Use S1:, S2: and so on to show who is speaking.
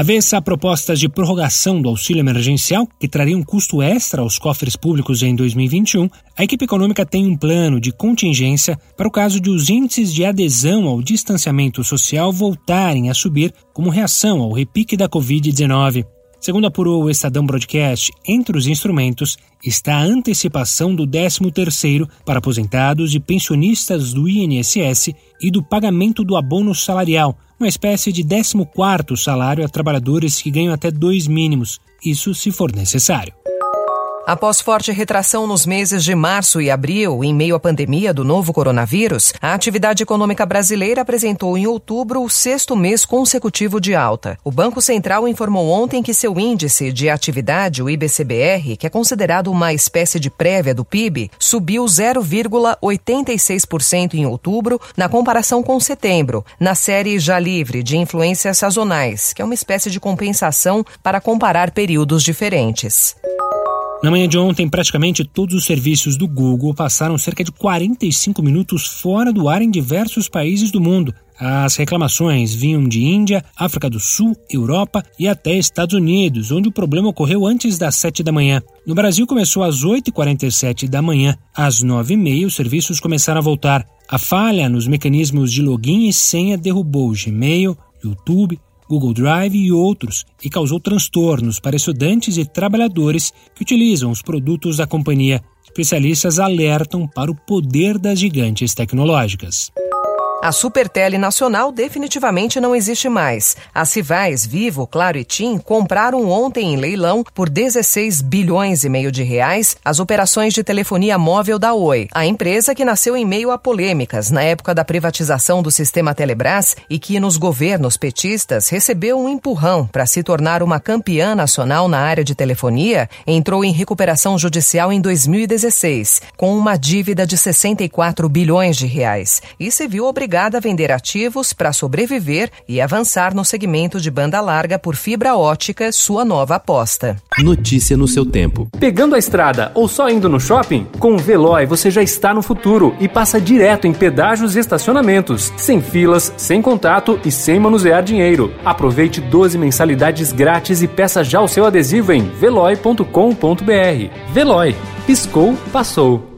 S1: Havessa a propostas de prorrogação do auxílio emergencial, que traria um custo extra aos cofres públicos em 2021, a equipe econômica tem um plano de contingência para o caso de os índices de adesão ao distanciamento social voltarem a subir como reação ao repique da Covid-19. Segundo apurou o Estadão Broadcast, entre os instrumentos está a antecipação do 13º para aposentados e pensionistas do INSS e do pagamento do abono salarial, uma espécie de 14º salário a trabalhadores que ganham até dois mínimos, isso se for necessário.
S2: Após forte retração nos meses de março e abril, em meio à pandemia do novo coronavírus, a atividade econômica brasileira apresentou em outubro o sexto mês consecutivo de alta. O Banco Central informou ontem que seu índice de atividade, o IBCBR, que é considerado uma espécie de prévia do PIB, subiu 0,86% em outubro, na comparação com setembro, na série já livre de influências sazonais, que é uma espécie de compensação para comparar períodos diferentes.
S1: Na manhã de ontem, praticamente todos os serviços do Google passaram cerca de 45 minutos fora do ar em diversos países do mundo. As reclamações vinham de Índia, África do Sul, Europa e até Estados Unidos, onde o problema ocorreu antes das 7 da manhã. No Brasil começou às 8h47 da manhã. Às 9h30 os serviços começaram a voltar. A falha nos mecanismos de login e senha derrubou Gmail, YouTube, Google Drive e outros, e causou transtornos para estudantes e trabalhadores que utilizam os produtos da companhia. Especialistas alertam para o poder das gigantes tecnológicas.
S2: A Supertele Nacional definitivamente não existe mais. As rivais Vivo, Claro e TIM compraram ontem em leilão por 16 bilhões e meio de reais as operações de telefonia móvel da Oi. A empresa que nasceu em meio a polêmicas na época da privatização do sistema Telebrás e que nos governos petistas recebeu um empurrão para se tornar uma campeã nacional na área de telefonia, entrou em recuperação judicial em 2016 com uma dívida de 64 bilhões de reais e se viu obrigada obrigada a vender ativos para sobreviver e avançar no segmento de banda larga por fibra ótica, sua nova aposta.
S3: Notícia no seu tempo.
S4: Pegando a estrada ou só indo no shopping? Com o Veloy você já está no futuro e passa direto em pedágios e estacionamentos, sem filas, sem contato e sem manusear dinheiro. Aproveite 12 mensalidades grátis e peça já o seu adesivo em veloy.com.br. Veloy. Piscou, passou.